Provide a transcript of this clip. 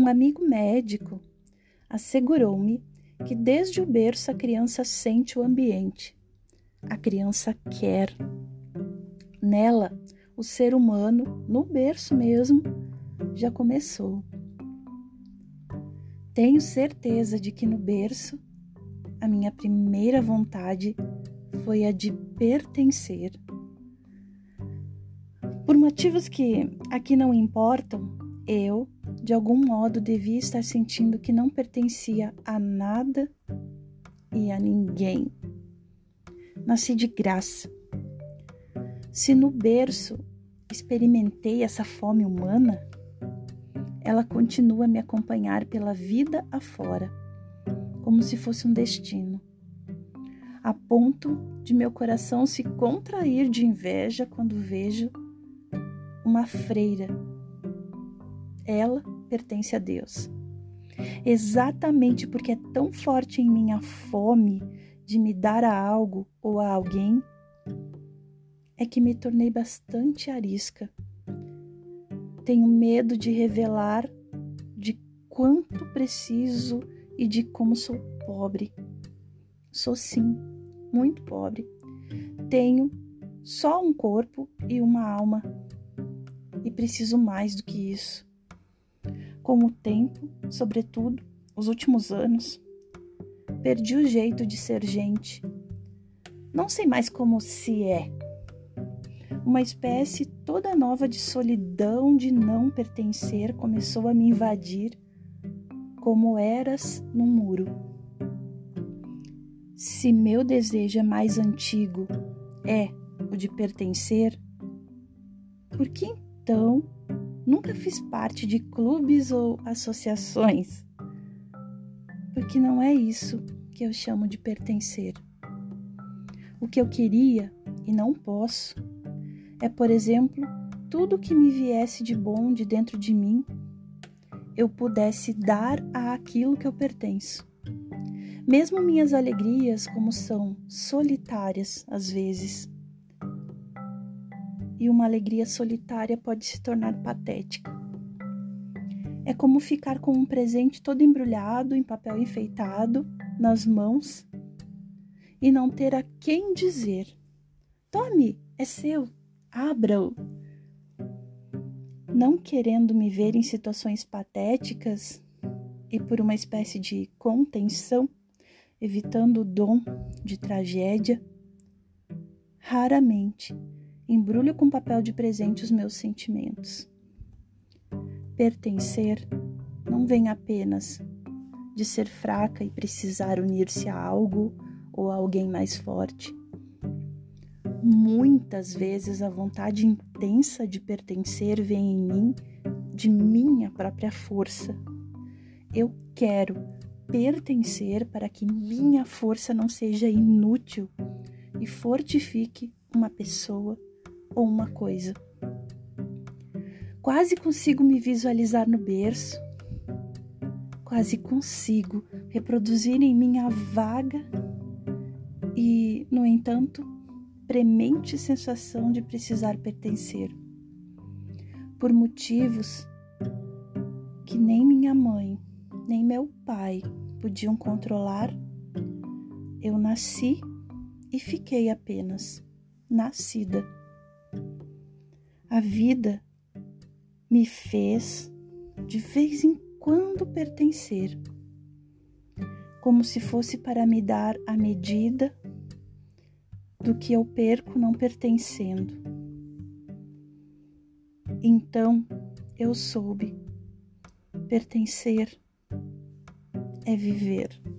Um amigo médico assegurou-me que desde o berço a criança sente o ambiente. A criança quer. Nela, o ser humano, no berço mesmo, já começou. Tenho certeza de que no berço, a minha primeira vontade foi a de pertencer. Por motivos que aqui não importam, eu, de algum modo, devia estar sentindo que não pertencia a nada e a ninguém. Nasci de graça. Se no berço experimentei essa fome humana, ela continua a me acompanhar pela vida afora, como se fosse um destino, a ponto de meu coração se contrair de inveja quando vejo uma freira. Ela pertence a Deus. Exatamente porque é tão forte em mim a fome de me dar a algo ou a alguém, é que me tornei bastante arisca. Tenho medo de revelar de quanto preciso e de como sou pobre. Sou sim, muito pobre. Tenho só um corpo e uma alma e preciso mais do que isso. Com o tempo, sobretudo os últimos anos, perdi o jeito de ser gente. Não sei mais como se é. Uma espécie toda nova de solidão de não pertencer começou a me invadir, como eras num muro. Se meu desejo é mais antigo é o de pertencer, por que então, nunca fiz parte de clubes ou associações, porque não é isso que eu chamo de pertencer. O que eu queria e não posso é, por exemplo, tudo que me viesse de bom de dentro de mim, eu pudesse dar a aquilo que eu pertenço. Mesmo minhas alegrias, como são solitárias às vezes, e uma alegria solitária pode se tornar patética. É como ficar com um presente todo embrulhado em papel enfeitado nas mãos e não ter a quem dizer: Tome, é seu, abra-o. Não querendo me ver em situações patéticas e por uma espécie de contenção, evitando o dom de tragédia, raramente embrulho com papel de presente os meus sentimentos. Pertencer não vem apenas de ser fraca e precisar unir-se a algo ou a alguém mais forte. Muitas vezes a vontade intensa de pertencer vem em mim de minha própria força. Eu quero pertencer para que minha força não seja inútil e fortifique uma pessoa ou uma coisa. Quase consigo me visualizar no berço, quase consigo reproduzir em mim a vaga e, no entanto, premente sensação de precisar pertencer. Por motivos que nem minha mãe, nem meu pai podiam controlar, eu nasci e fiquei apenas nascida. A vida me fez de vez em quando pertencer, como se fosse para me dar a medida do que eu perco não pertencendo. Então eu soube pertencer é viver.